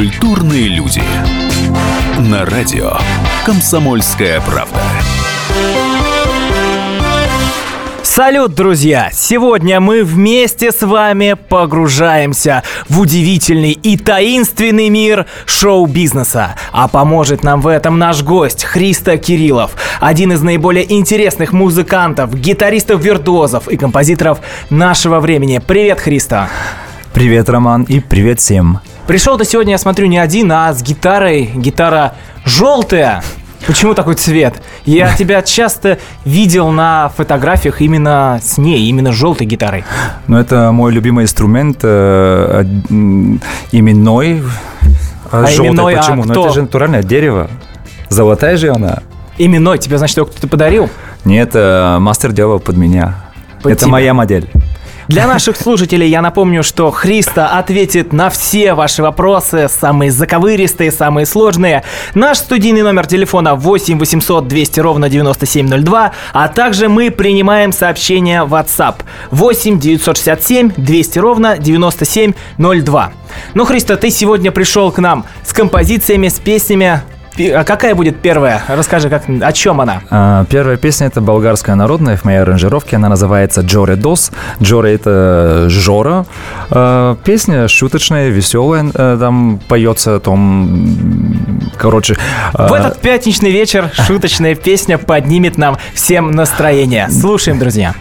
Культурные люди. На радио «Комсомольская правда». Салют, друзья! Сегодня мы вместе с вами погружаемся в удивительный и таинственный мир шоу-бизнеса. А поможет нам в этом наш гость Христа Кириллов, один из наиболее интересных музыкантов, гитаристов-виртуозов и композиторов нашего времени. Привет, Христа! Привет, Роман, и привет всем. Пришел ты сегодня, я смотрю, не один, а с гитарой. Гитара желтая. Почему такой цвет? Я тебя часто видел на фотографиях именно с ней, именно с желтой гитарой. Ну, это мой любимый инструмент, э, именной. А, а именной, почему? А кто? Ну, это же натуральное дерево. Золотая же она. Именной, тебе, значит, кто-то подарил? Нет, э, мастер делал под меня. Под это тебя. моя модель. Для наших слушателей я напомню, что Христа ответит на все ваши вопросы, самые заковыристые, самые сложные. Наш студийный номер телефона 8 800 200 ровно 9702, а также мы принимаем сообщения в WhatsApp 8 967 200 ровно 9702. Ну, Христа, ты сегодня пришел к нам с композициями, с песнями а какая будет первая? Расскажи, как, о чем она? А, первая песня это болгарская народная в моей аранжировке. Она называется Джоре Дос. Джоре это Жора. А, песня шуточная, веселая. А, там поется о том... Короче... А, в этот пятничный вечер шуточная песня поднимет нам всем настроение. Слушаем, друзья.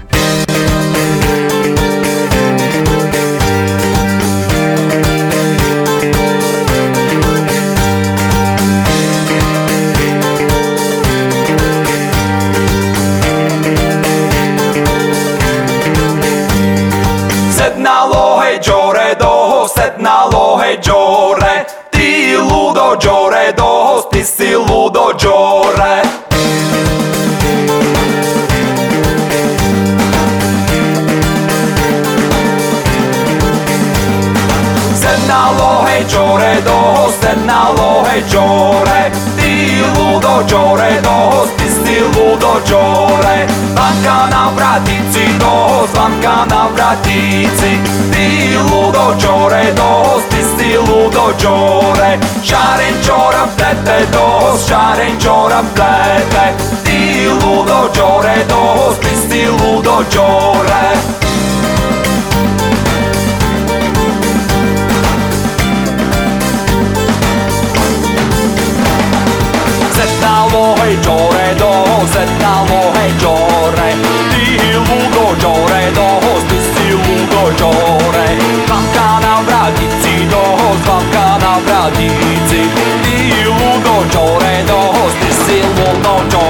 peggiore Ti illudo giore dos, ti illudo giore Banca na vratici dos, banca na vratici. Ti illudo giore dos, ti illudo giore Sharen gioram tete dos, sharen gioram tete Ti illudo giore dos, ti illudo giore no.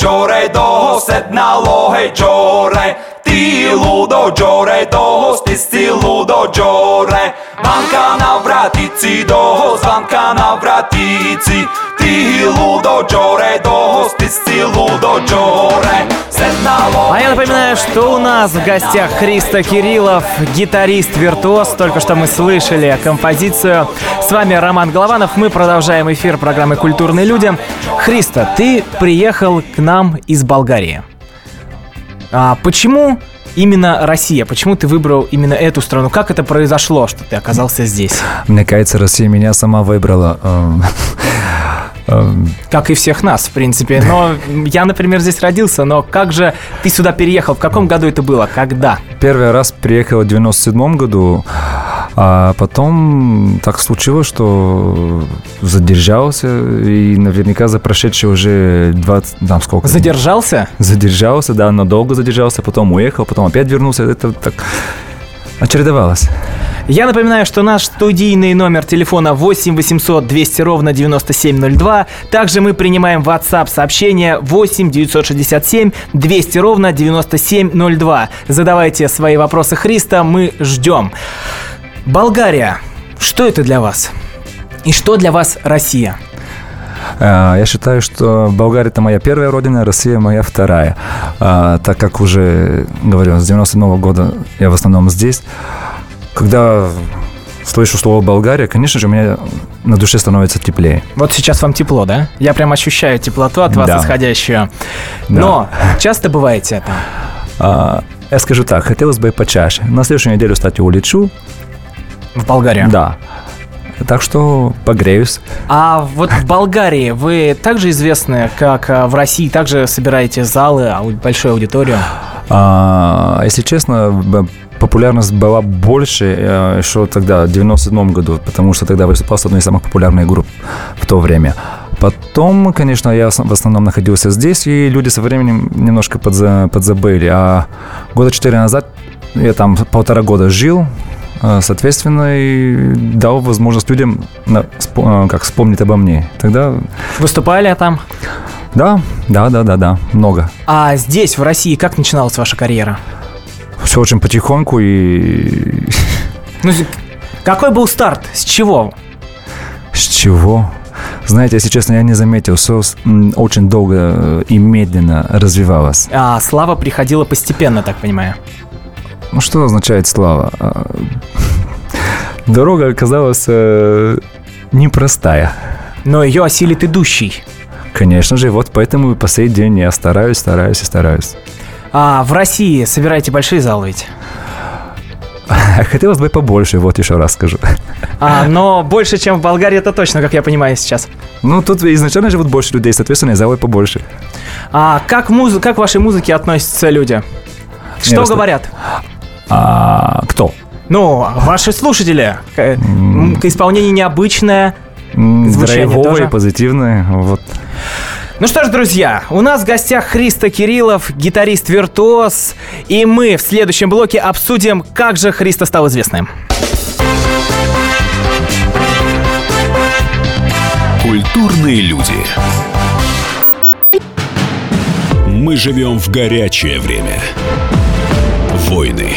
čore, toho sednalo, hej čore. Ty ludo čore, toho stisci ludo čore. Banka na vratici, doho, zvamka na vratici. Ti ludo Джоре до списти лудо Джоре а я напоминаю, что у нас в гостях Христа Кириллов, гитарист-виртуоз. Только что мы слышали композицию. С вами Роман Голованов. Мы продолжаем эфир программы «Культурные люди». Христа, ты приехал к нам из Болгарии. А почему именно Россия? Почему ты выбрал именно эту страну? Как это произошло, что ты оказался здесь? Мне кажется, Россия меня сама выбрала. Как и всех нас, в принципе. Но я, например, здесь родился, но как же ты сюда переехал? В каком году это было? Когда? Первый раз приехал в 97 году. А потом так случилось, что задержался, и наверняка за прошедшие уже 20, там сколько? Задержался? Задержался, да, надолго задержался, потом уехал, потом опять вернулся. Это так очередовалось. Я напоминаю, что наш студийный номер телефона 8 800 200 ровно 9702. Также мы принимаем WhatsApp сообщение 8 967 200 ровно 9702. Задавайте свои вопросы Христа, мы ждем. Болгария. Что это для вас? И что для вас Россия? Э, Я считаю, что Болгария это моя первая родина, Россия моя вторая. А, Так как уже, говорю, с 97 года я в основном здесь. Когда слышу слово Болгария, конечно же, у меня на душе становится теплее. Вот сейчас вам тепло, да? Я прям ощущаю теплоту от вас Да. исходящую. Но часто бываете там? А, Я скажу так, хотелось бы почаще. На следующую неделю, кстати, улечу. В Болгарию? Да. Так что погреюсь. А вот в Болгарии вы также известны, как а, в России, также собираете залы, большую аудиторию? А, если честно, популярность была больше э, еще тогда, в 97 году, потому что тогда выступал с одной из самых популярных групп в то время. Потом, конечно, я в основном находился здесь, и люди со временем немножко подза- подзабыли. А года четыре назад я там полтора года жил, соответственно, и дал возможность людям э, как вспомнить обо мне. Тогда, Выступали там? да, да, да, да, да, много. А здесь, в России, как начиналась ваша карьера? Все очень потихоньку и Ну, какой был старт? С чего? С чего? Знаете, если честно, я не заметил, все очень долго и медленно развивалось. А, слава приходила постепенно, так понимаю. Ну что означает слава? А, Дорога оказалась э, непростая. Но ее осилит идущий. Конечно же, вот поэтому и по сей день я стараюсь, стараюсь и стараюсь. А в России собираете большие залы ведь? Хотелось бы побольше, вот еще раз скажу. А, но больше, чем в Болгарии, это точно, как я понимаю сейчас. Ну, тут изначально живут больше людей, соответственно, и залы побольше. А как, муз... как к вашей музыке относятся люди? Что просто- говорят? А кто? Ну, ваши слушатели. К исполнению необычное. Тоже? позитивные, вот. Ну что ж, друзья, у нас в гостях Христо Кириллов, гитарист-виртуоз, и мы в следующем блоке обсудим, как же Христо стал известным. Культурные люди. Мы живем в горячее время. Войны,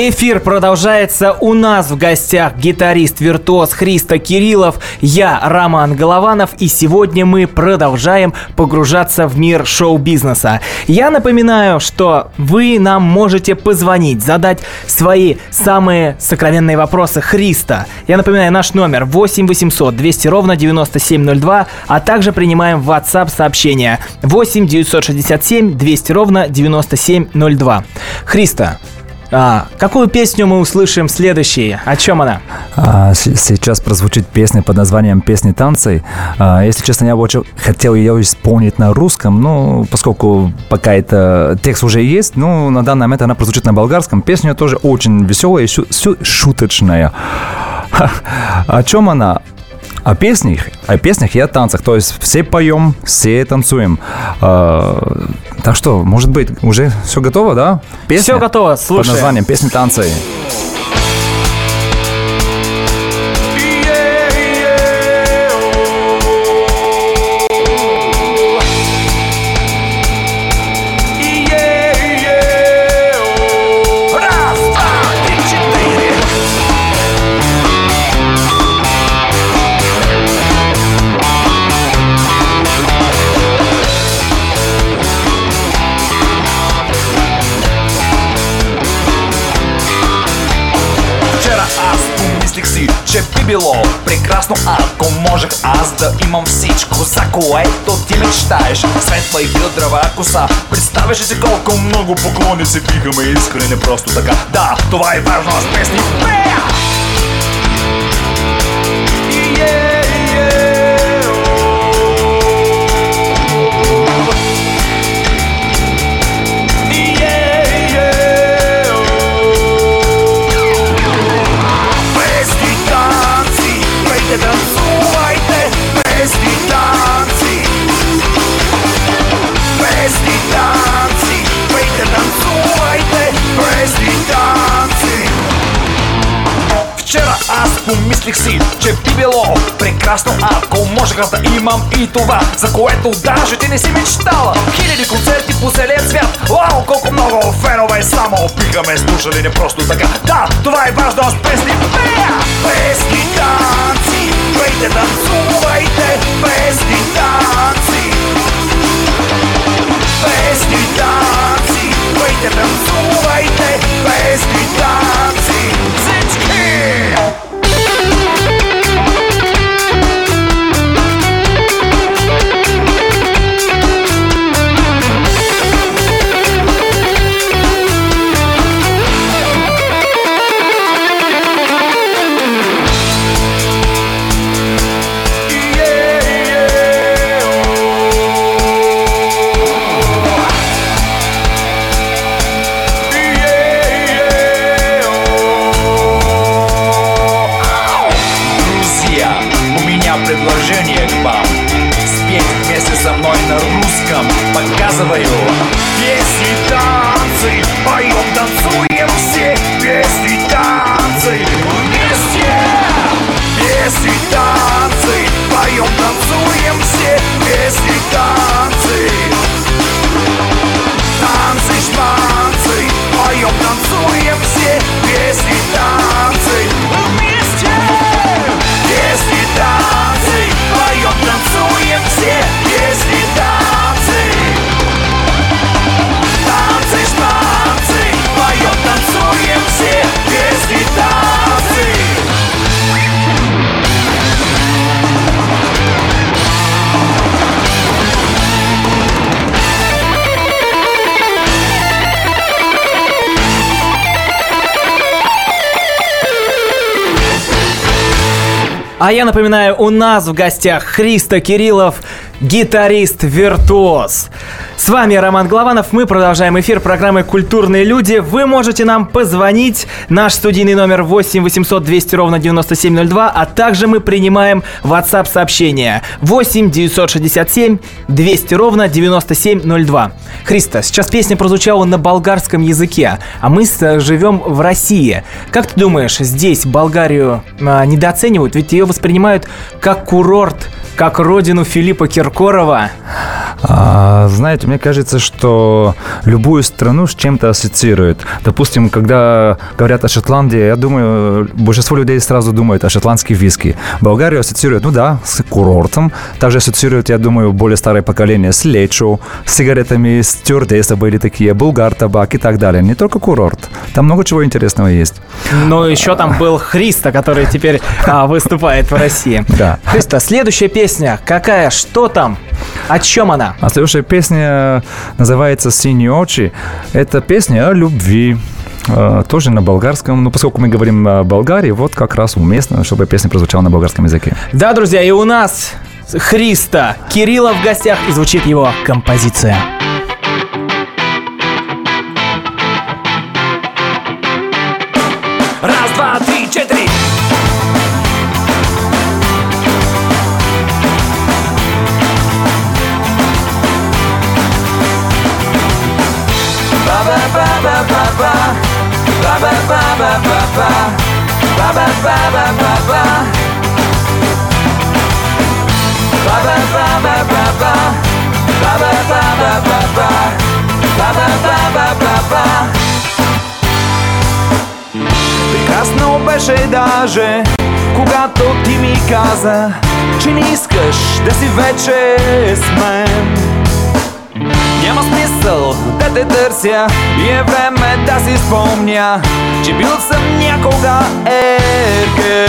Эфир продолжается. У нас в гостях гитарист-виртуоз Христо Кириллов, я Роман Голованов, и сегодня мы продолжаем погружаться в мир шоу-бизнеса. Я напоминаю, что вы нам можете позвонить, задать свои самые сокровенные вопросы Христа. Я напоминаю, наш номер 8 800 200 ровно 9702, а также принимаем WhatsApp сообщения 8 967 200 ровно 9702. Христа, а, какую песню мы услышим следующей? О чем она? А, сейчас прозвучит песня под названием «Песни танцы». А, если честно, я очень хотел ее исполнить на русском, но поскольку пока это текст уже есть, ну, на данный момент она прозвучит на болгарском. Песня тоже очень веселая и шу- шу- шуточная. О чем она? О песнях, о песнях и о танцах. То есть все поем, все танцуем. А, так что, может быть, уже все готово, да? Песня Все готово, Под слушай. названием «Песни танцы». Светла и гъдрава коса Представяш ли си колко много поклони се бихаме искрени просто така. Да, това е важно, аз песни пея! Yeah, помислих си, че би било прекрасно, ако можех да имам и това, за което даже ти не си мечтала. Хиляди концерти по целия свят, вау, колко много фенове само биха ме слушали не просто така. Да, това е важно, аз песни пея! Песни танци, пейте танцувайте, песни танци. Песни танци, пейте танцувайте, песни танци. Всички! А я напоминаю, у нас в гостях Христо Кириллов, гитарист-виртуоз. С вами Роман Голованов, мы продолжаем эфир программы «Культурные люди». Вы можете нам позвонить, наш студийный номер 8 800 200 ровно 9702, а также мы принимаем WhatsApp сообщения 8 967 200 ровно 9702. Христо, сейчас песня прозвучала на болгарском языке, а мы с- живем в России. Как ты думаешь, здесь Болгарию а, недооценивают? Ведь ее воспринимают как курорт, как родину Филиппа Киркорова. А, знаете, мне кажется, что любую страну с чем-то ассоциируют. Допустим, когда говорят о Шотландии, я думаю, большинство людей сразу думают о шотландских виски. Болгарию ассоциируют, ну да, с курортом. Также ассоциируют, я думаю, более старое поколение с лечо, с сигаретами, с стюардессы были такие, булгар, табак и так далее. Не только курорт. Там много чего интересного есть. Но еще там был Христа, который теперь а, выступает в России. Да. Христа, следующая песня какая? Что там? О чем она? А следующая песня называется «Синие очи». Это песня о любви. Э, Тоже на болгарском. Но поскольку мы говорим о Болгарии, вот как раз уместно, чтобы песня прозвучала на болгарском языке. Да, друзья, и у нас Христа Кирилла в гостях и звучит его композиция. Раз, два, Прекрасно беше даже, когато ти ми каза, че не искаш да си вече с мен. Няма смисъл да те търся и е време да си спомня, че бил съм някога ерке.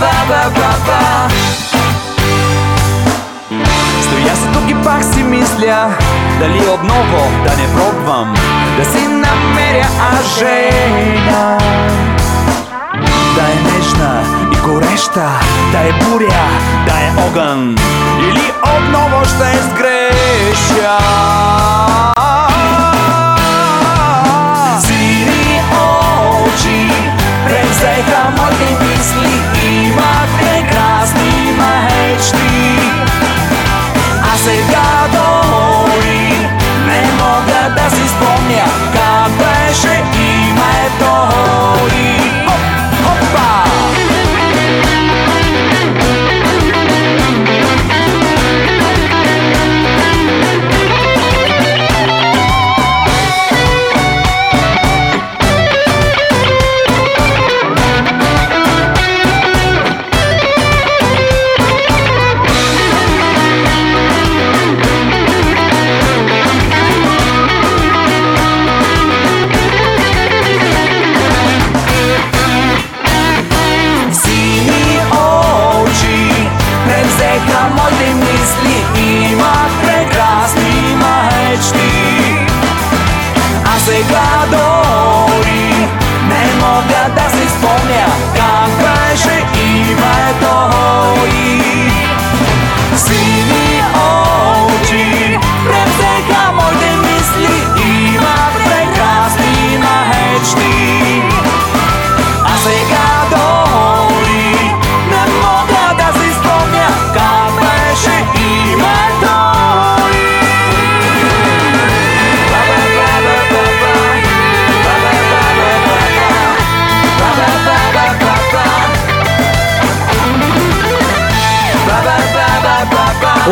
Ба-ба-ба-ба Ба-ба-ба-ба-ба Стоя се тук и пак си мисля Дали отново да не пробвам Да си намеря жена Да е нежна и гореща Да е буря, да е огън. Или отново ще сгреша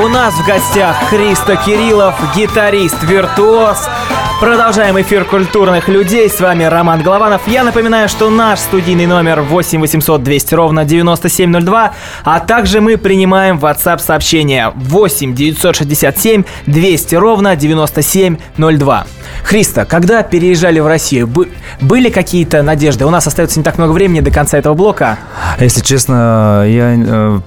У нас в гостях Христо Кириллов, гитарист, виртуоз. Продолжаем эфир культурных людей. С вами Роман Голованов. Я напоминаю, что наш студийный номер 8 800 200 ровно 9702, а также мы принимаем WhatsApp сообщения 8 967 200 ровно 9702. Христо, когда переезжали в Россию, бы- были какие-то надежды? У нас остается не так много времени до конца этого блока. Если честно, я э,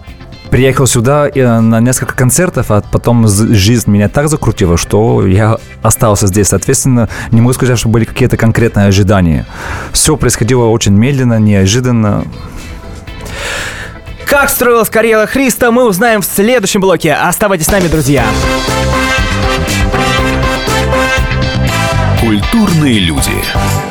приехал сюда э, на несколько концертов, а потом жизнь меня так закрутила, что я остался здесь. Соответственно, не могу сказать, что были какие-то конкретные ожидания. Все происходило очень медленно, неожиданно. Как строилась карьера Христа, мы узнаем в следующем блоке. Оставайтесь с нами, друзья. Культурные люди.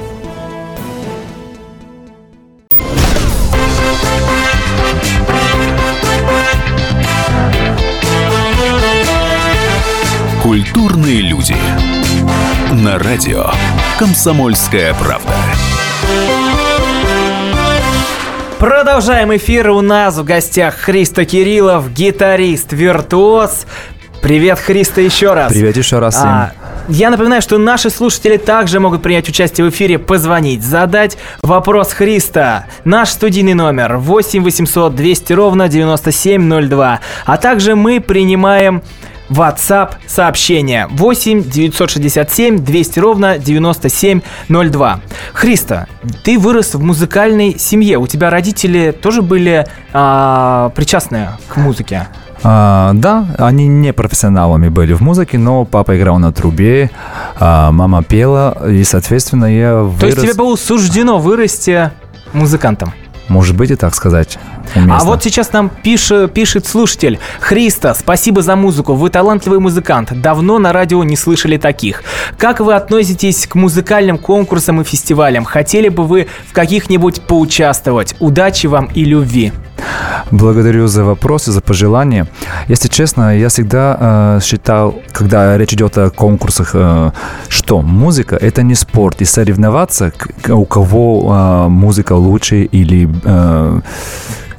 Культурные люди. На радио «Комсомольская правда». Продолжаем эфир. У нас в гостях Христо Кириллов, гитарист, виртуоз. Привет, Христо, еще раз. Привет еще раз всем. А, я напоминаю, что наши слушатели также могут принять участие в эфире, позвонить, задать вопрос Христа. Наш студийный номер 8 800 200 ровно 9702. А также мы принимаем WhatsApp сообщение 8 967 200 ровно 9702. Христа, ты вырос в музыкальной семье. У тебя родители тоже были а, причастны к музыке? А, да, они не профессионалами были в музыке, но папа играл на трубе, а, мама пела, и, соответственно, я вырос... То есть тебе было суждено вырасти музыкантом? Может быть и так сказать. Уместно. А вот сейчас нам пишет, пишет слушатель. Христа, спасибо за музыку. Вы талантливый музыкант. Давно на радио не слышали таких. Как вы относитесь к музыкальным конкурсам и фестивалям? Хотели бы вы в каких-нибудь поучаствовать? Удачи вам и любви. Благодарю за вопросы, за пожелания. Если честно, я всегда э, считал, когда речь идет о конкурсах, э, что музыка – это не спорт, и соревноваться, у кого э, музыка лучше или э,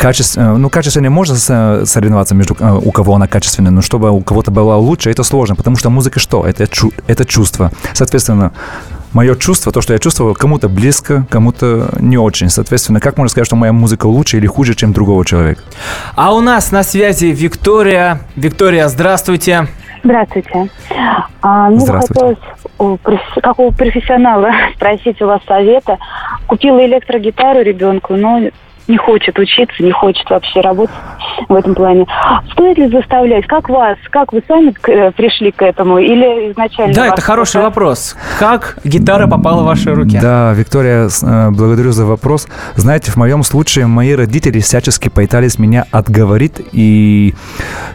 качество, ну, качественно можно соревноваться между у кого она качественная, но чтобы у кого-то была лучше, это сложно, потому что музыка что? Это, это чувство. Соответственно, мое чувство, то, что я чувствовал, кому-то близко, кому-то не очень. Соответственно, как можно сказать, что моя музыка лучше или хуже, чем другого человека? А у нас на связи Виктория. Виктория, здравствуйте. Здравствуйте. А, ну, Здравствуйте. хотелось, как у профессионала, спросить у вас совета. Купила электрогитару ребенку, но не хочет учиться, не хочет вообще работать в этом плане. Стоит ли заставлять? Как вас? Как вы сами э, пришли к этому? Или изначально... Да, это хороший это... вопрос. Как гитара попала в ваши руки? Да, Виктория, э, благодарю за вопрос. Знаете, в моем случае мои родители всячески пытались меня отговорить, и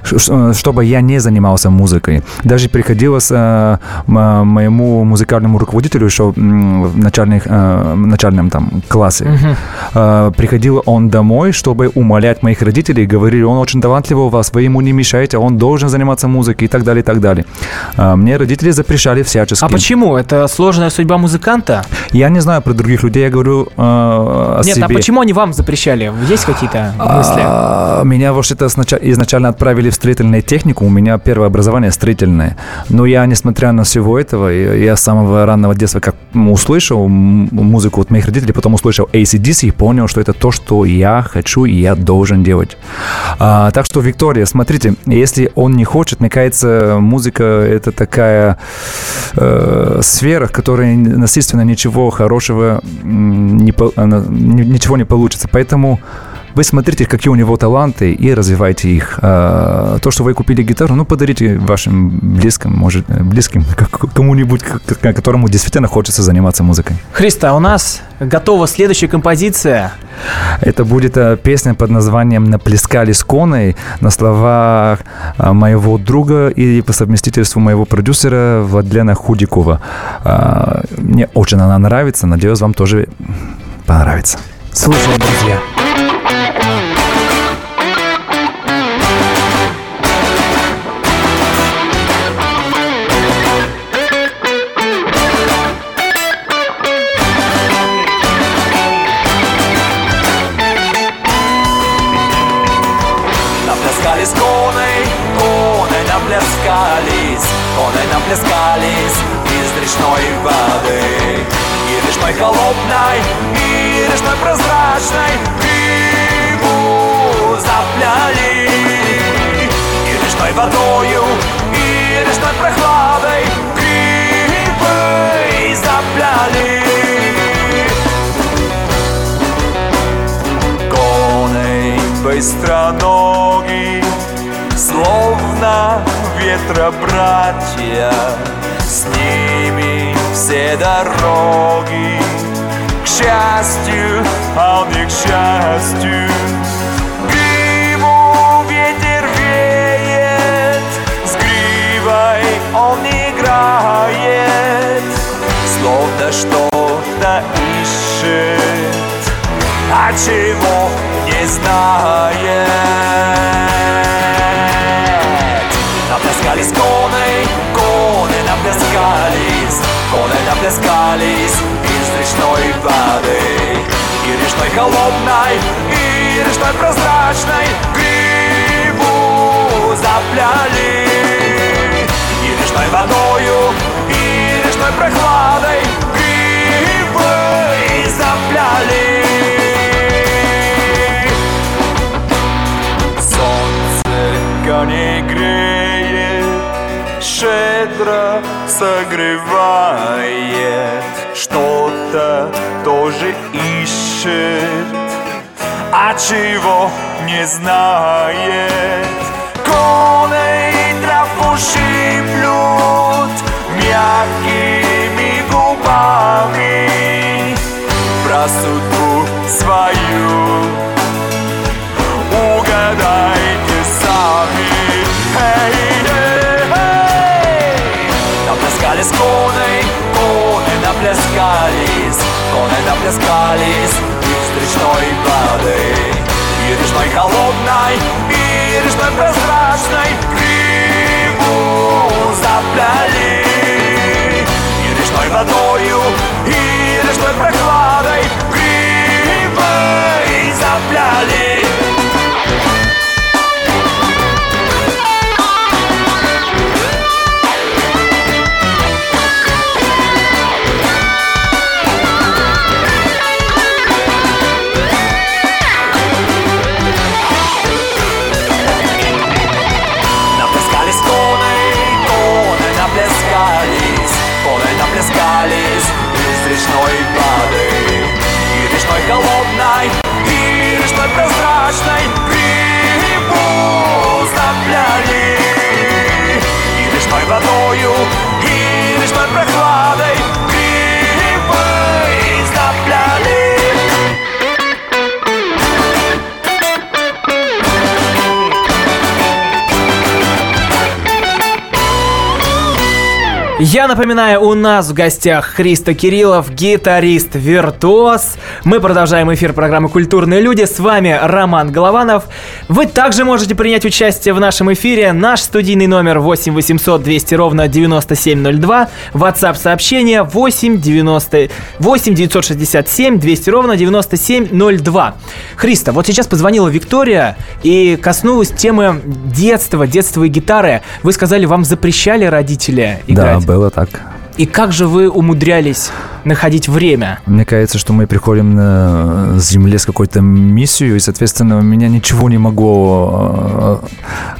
чтобы я не занимался музыкой. Даже приходилось э, моему музыкальному руководителю еще в начальных, начальном там классе. Угу. Приходил приходил он домой, чтобы умолять моих родителей, говорили, он очень талантливый у вас, вы ему не мешаете, он должен заниматься музыкой и так далее, и так далее. А, мне родители запрещали всячески. А почему? Это сложная судьба музыканта? Я не знаю про других людей, я говорю э, о Нет, себе. а почему они вам запрещали? Есть какие-то мысли? А, меня вообще-то изначально отправили в строительную технику, у меня первое образование строительное. Но я, несмотря на всего этого, я с самого раннего детства как услышал музыку от моих родителей, потом услышал ACDC и понял, что это то, что я хочу и я должен делать. А, так что, Виктория, смотрите, если он не хочет, мне кажется, музыка это такая э, сфера, в которой насильственно ничего хорошего не, ничего не получится. Поэтому вы смотрите, какие у него таланты, и развивайте их. А, то, что вы купили гитару, ну, подарите вашим близким, может, близким, кому-нибудь, которому действительно хочется заниматься музыкой. Христа, у нас готова следующая композиция. Это будет а, песня под названием «Наплескали с коной» на словах а, моего друга и по совместительству моего продюсера Владлена Худикова. Мне очень она нравится, надеюсь, вам тоже понравится. Слушаем, друзья. И речной водою, и речной прохладой Грибы запляли. Коней быстроногий Словно ветра братья С ними все дороги. К счастью, а не к счастью А чего не знает Наплескались коны, коны наплескались Коны наплескались из речной воды. И речной холодной, и речной прозрачной Гриву запляли. И речной водою, и речной прохладой щедро согревает, что-то тоже ищет, а чего не знает. Коней траву наплескались коны, коны наплескались, коны наплескались из речной воды. И речной холодной и речной прозрачной Гриву запляли И речной водою, и речной прохладой Я напоминаю, у нас в гостях Христо Кириллов, гитарист, виртуоз. Мы продолжаем эфир программы «Культурные люди». С вами Роман Голованов. Вы также можете принять участие в нашем эфире. Наш студийный номер 8 800 200 ровно 9702. WhatsApp сообщение 8 90 8 967 200 ровно 9702. Христо, вот сейчас позвонила Виктория и коснулась темы детства, детства и гитары. Вы сказали, вам запрещали родители играть. Да, было так. И как же вы умудрялись находить время? Мне кажется, что мы приходим на Земле с какой-то миссией, и, соответственно, меня ничего не могло э,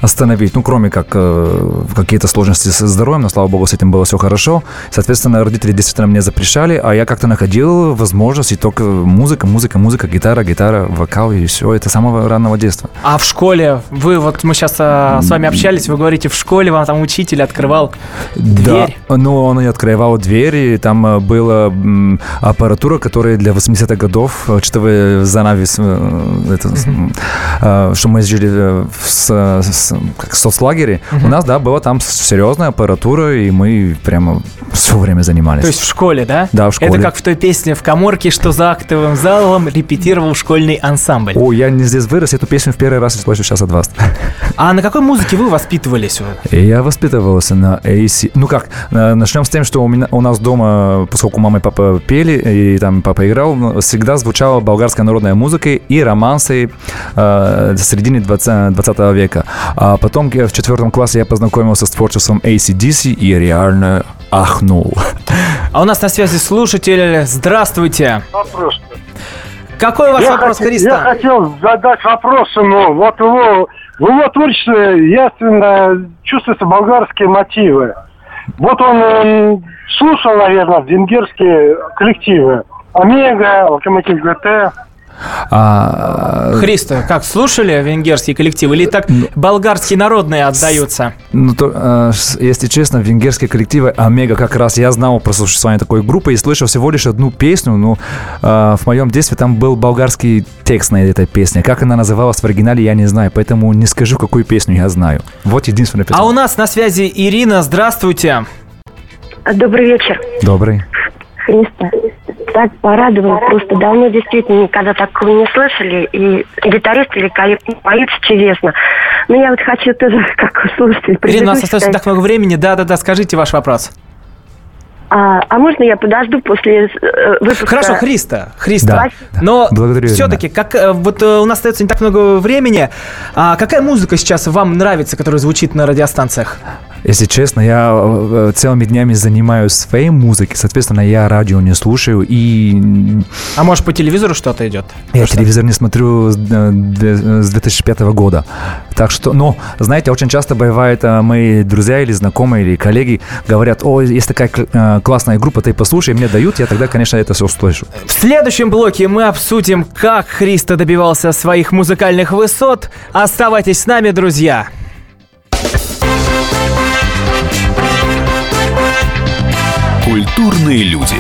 остановить, ну, кроме как э, какие-то сложности со здоровьем, но, слава богу, с этим было все хорошо. Соответственно, родители действительно мне запрещали, а я как-то находил возможность, и только музыка, музыка, музыка, гитара, гитара, вокал, и все, это с самого раннего детства. А в школе, вы вот мы сейчас с вами общались, вы говорите, в школе вам там учитель открывал дверь. Да, ну, он и открывал двери, и там э, была аппаратура, которая для 80-х годов, учитывая занавес, э, это, э, что мы жили э, в с- с- как соцлагере, у нас, да, была там серьезная аппаратура, и мы прямо все время занимались. То есть в школе, да? Да, в школе. Это как в той песне в коморке, что за актовым залом репетировал школьный ансамбль. О, я не здесь вырос, эту песню в первый раз слышу сейчас от вас. А на какой музыке вы воспитывались? Я воспитывался на AC. Ну как, э, начнем с тем, что у, меня, у нас дома, поскольку мама и папа пели, и там папа играл, всегда звучала болгарская народная музыка и романсы э, середины 20, 20 века. А потом в четвертом классе я познакомился с творчеством ACDC и реально ахнул. А у нас на связи слушатель. Здравствуйте. Вопрос. Какой ваш Я, вопрос, хот- Христа? я хотел задать вопрос ему. Вот его, в его творчестве ясно чувствуются болгарские мотивы. Вот он, слушал, наверное, венгерские коллективы. Омега, Локомотив ГТ. А, Христа, как, слушали венгерские коллективы? Или так болгарские народные отдаются? Ну, то, э, если честно, венгерские коллективы Омега как раз я знал про существование такой группы и слышал всего лишь одну песню, но э, в моем детстве там был болгарский текст на этой песне. Как она называлась в оригинале, я не знаю, поэтому не скажу, какую песню я знаю. Вот единственная песня. А у нас на связи Ирина. Здравствуйте. Добрый вечер, Добрый. Христа. Так порадовал, просто давно действительно никогда такого не слышали. И гитарист великолепно поет чудесно. Но я вот хочу тоже, как слушатель, Ирина, у нас остается не так много времени. Да-да-да, скажите ваш вопрос. а, а можно я подожду после э, выпуска? Хорошо, Христа, Христа. Да, да. Но Благодарю, все-таки, как э, вот э, у нас остается не так много времени, а какая музыка сейчас вам нравится, которая звучит на радиостанциях? Если честно, я э, целыми днями занимаюсь своей музыкой, соответственно, я радио не слушаю и А может по телевизору что-то идет? Я Что? телевизор не смотрю с, э, две- с 2005 года. Так что, но, знаете, очень часто бывает, э, мои друзья или знакомые, или коллеги говорят, о, есть такая кл- э, классная группа, ты послушай, мне дают, я тогда, конечно, это все услышу. В следующем блоке мы обсудим, как Христа добивался своих музыкальных высот. Оставайтесь с нами, друзья. Культурные люди.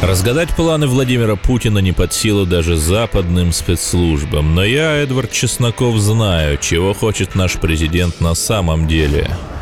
Разгадать планы Владимира Путина не под силу даже западным спецслужбам. Но я, Эдвард Чесноков, знаю, чего хочет наш президент на самом деле.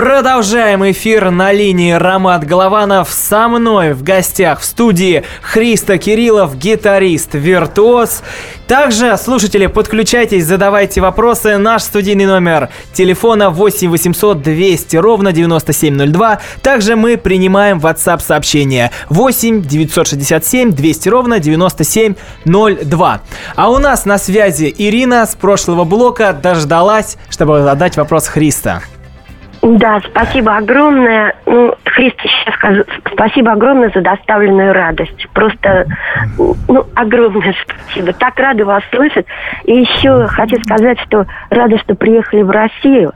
Продолжаем эфир на линии Ромат Голованов. Со мной в гостях в студии Христа Кириллов, гитарист, виртуоз. Также, слушатели, подключайтесь, задавайте вопросы. Наш студийный номер телефона 8 800 200 ровно 9702. Также мы принимаем WhatsApp сообщения 8 967 200 ровно 9702. А у нас на связи Ирина с прошлого блока дождалась, чтобы задать вопрос Христа. Да, спасибо огромное. Ну, Христо, сейчас скажу. Спасибо огромное за доставленную радость. Просто, ну, огромное спасибо. Так рада вас слышать. И еще хочу сказать, что рада, что приехали в Россию.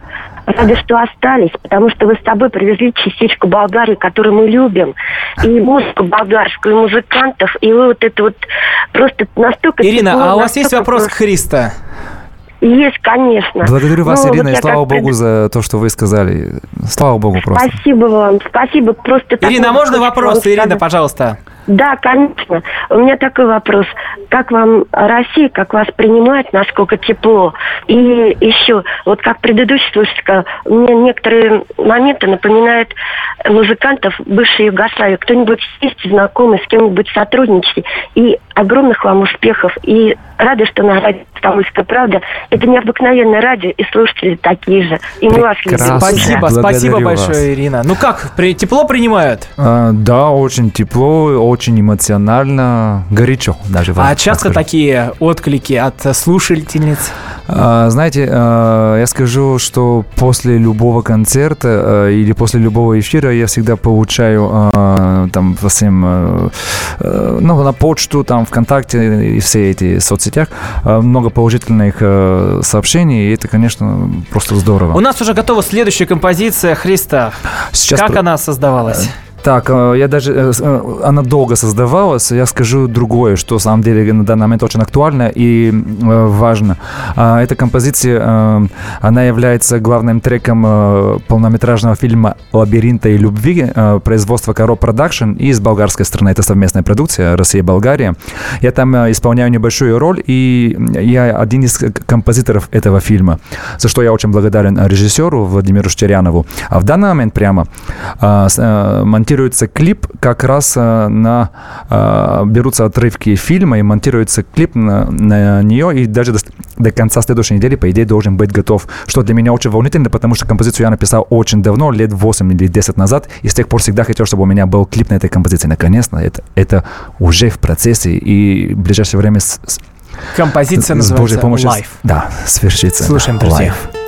Рада, что остались, потому что вы с тобой привезли частичку Болгарии, которую мы любим. И музыку болгарскую, и музыкантов. И вы вот это вот просто настолько... Ирина, тепло, а у вас есть вопрос к Христа? Есть, конечно. Благодарю вас, Ну, Ирина, вот и я слава как богу за то, что вы сказали. Слава богу просто. Спасибо вам, спасибо. Просто Ирина, а можно вопрос, Ирина, пожалуйста? Да, конечно. У меня такой вопрос. Как вам Россия, как вас принимает, насколько тепло? И еще, вот как предыдущий слушатель сказал, мне некоторые моменты напоминают музыкантов бывшей Югославии. Кто-нибудь есть знакомый, с кем-нибудь сотрудничаете? И огромных вам успехов. И рада, что на радио «Комсомольская правда». Это необыкновенное радио, и слушатели такие же. И мы вас любим. Спасибо, Благодарю спасибо вас. большое, Ирина. Ну как, при, тепло принимают? А, да, очень тепло, очень эмоционально, горячо даже. вам А часто скажу. такие отклики от слушательниц? А, Знаете, а, я скажу, что после любого концерта а, или после любого эфира я всегда получаю а, там по всем, а, ну, на почту, там, ВКонтакте и все эти соцсетях а, много положительных а, сообщений, и это, конечно, просто здорово. У нас уже готова следующая композиция Христа. Сейчас как про- она создавалась? Так, э, я даже, э, э, она долго создавалась, я скажу другое, что на самом деле на данный момент очень актуально и важно. А, Эта композиция, она является главным треком полнометражного фильма «Лабиринта и любви» производства Коро Production из болгарской страны. Это совместная продукция Россия и Болгария. Я там исполняю небольшую роль, и я один из композиторов этого фильма, за что я очень благодарен режиссеру Владимиру Штерянову. А в данный момент прямо э, монтируется клип как раз э, на... э, берутся отрывки фильма и монтируется клип на, на нее, и даже до, до конца следующей недели, по идее, должен быть готов. Что для меня очень волнительно, потому что композицию я написал очень давно, лет 8 или 10 назад, и с тех пор всегда хотел, чтобы у меня был клип на этой композиции. Наконец-то это, это уже в процессе, и в ближайшее время с, Композиция с Божьей называется помощью «Life». Да, свершится. Слушаем, друзья. Life.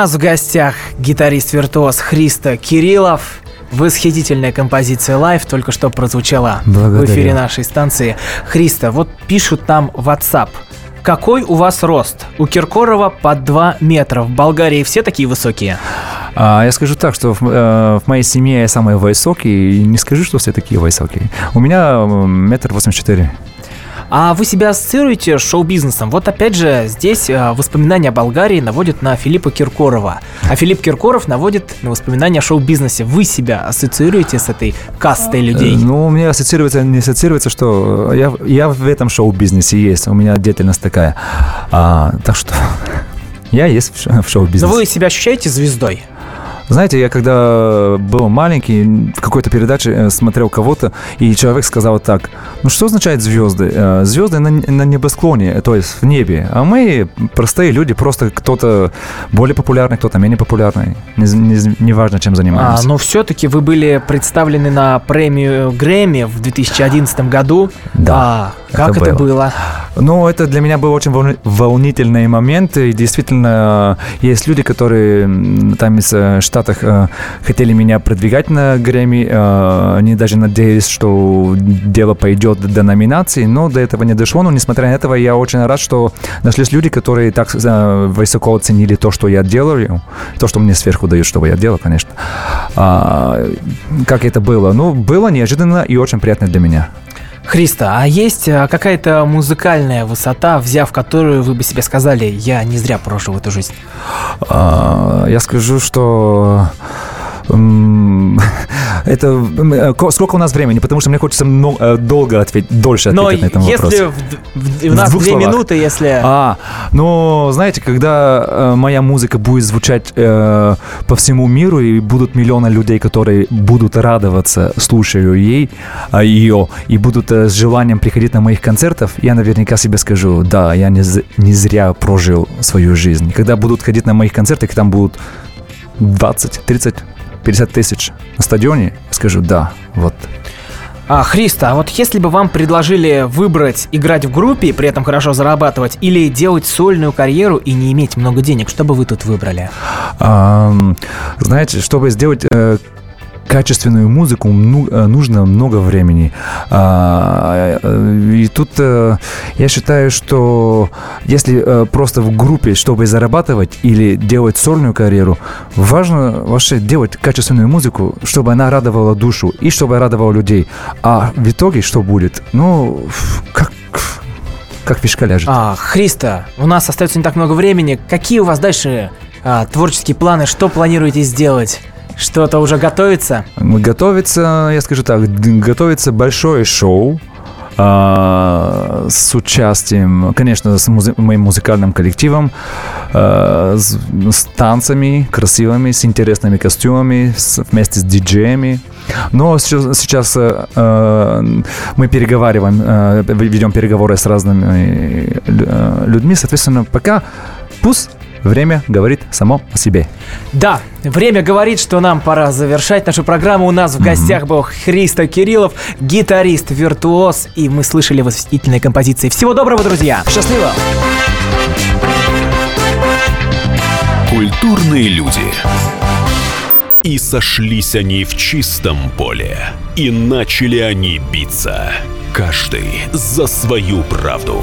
Нас в гостях гитарист-виртуоз Христо Кирилов. Восхитительная композиция live только что прозвучала Благодарю. в эфире нашей станции. Христо, вот пишут нам в WhatsApp. Какой у вас рост? У Киркорова под 2 метра. В Болгарии все такие высокие? А, я скажу так, что в, э, в моей семье я самый высокий, и не скажу, что все такие высокие. У меня метр восемьдесят четыре. А вы себя ассоциируете с шоу-бизнесом? Вот опять же, здесь э, воспоминания о Болгарии наводят на Филиппа Киркорова. А Филипп Киркоров наводит на воспоминания о шоу-бизнесе. Вы себя ассоциируете с этой кастой людей? Э, Ну, у меня ассоциируется, не ассоциируется, что я, я в этом шоу-бизнесе есть, у меня деятельность такая. А, так что я есть в ш- в Но шоу-бизнесе. вы себя ощущаете звездой? Знаете, я когда был маленький, в какой-то передаче э, смотрел кого-то, и человек сказал так, ну что означает звезды? Э, Звезды на, на небосклоне, э, то есть в небе, а мы простые люди, просто кто-то более популярный, кто-то менее популярный, не, не- неважно, чем А, занимаемся. но все-таки вы были представлены на премию Грэмми в 2011 году. Да, А, как это это было. было? Ну, это для меня был очень волни- волнительный момент. И действительно, есть люди, которые там из э, Штатов э, хотели меня продвигать на Грэмми. Э, Они даже надеялись, что дело пойдет до номинации, но до этого не дошло. Но, несмотря на это, я очень рад, что нашлись люди, которые так э, высоко оценили то, что я делаю, то, что мне сверху дают, чтобы я делал, конечно. А, как это было? Ну, было неожиданно и очень приятно для меня. Христа, а есть а, какая-то музыкальная высота, взяв которую вы бы себе сказали, я не зря прожил эту жизнь? А, Я скажу, что это э, ко- сколько у нас времени, потому что мне хочется мно- э, долго ответить, дольше Но ответить на этом если вопросе. в, в- у нас две словах. минуты, если... А, ну, знаете, когда э, моя музыка будет звучать э, по всему миру, и будут миллионы людей, которые будут радоваться, слушая ей, а, ее, и будут с желанием приходить на моих концертов, я наверняка себе скажу, да, я не, не зря прожил свою жизнь. Когда будут ходить на моих концертах, и там будут 20, 30, 50 тысяч на стадионе, я скажу, да, вот. А, Христа, а вот если бы вам предложили выбрать играть в группе и при этом хорошо зарабатывать, или делать сольную карьеру и не иметь много денег, что бы вы тут выбрали? Ам, знаете, чтобы сделать э, качественную музыку, э, нужно много времени. А, э, и тут э, я считаю, что если просто в группе, чтобы зарабатывать или делать сольную карьеру, важно вообще делать качественную музыку, чтобы она радовала душу и чтобы радовала людей. А в итоге что будет? Ну, как, как фишка ляжет. А, Христа, у нас остается не так много времени. Какие у вас дальше а, творческие планы? Что планируете сделать? Что-то уже готовится? Готовится, я скажу так, готовится большое шоу а, с участием, конечно, с музи- моим музыкальным коллективом, а, с, с танцами красивыми, с интересными костюмами, с- вместе с диджеями. Но сейчас, сейчас э, э, мы переговариваем, э, ведем переговоры с разными э, людьми, соответственно, пока пусть время говорит само о себе. Да, время говорит, что нам пора завершать нашу программу. У нас в гостях был Христо Кириллов, гитарист, виртуоз, и мы слышали восхитительные композиции. Всего доброго, друзья! Счастливо! Культурные люди. И сошлись они в чистом поле, и начали они биться. Каждый за свою правду.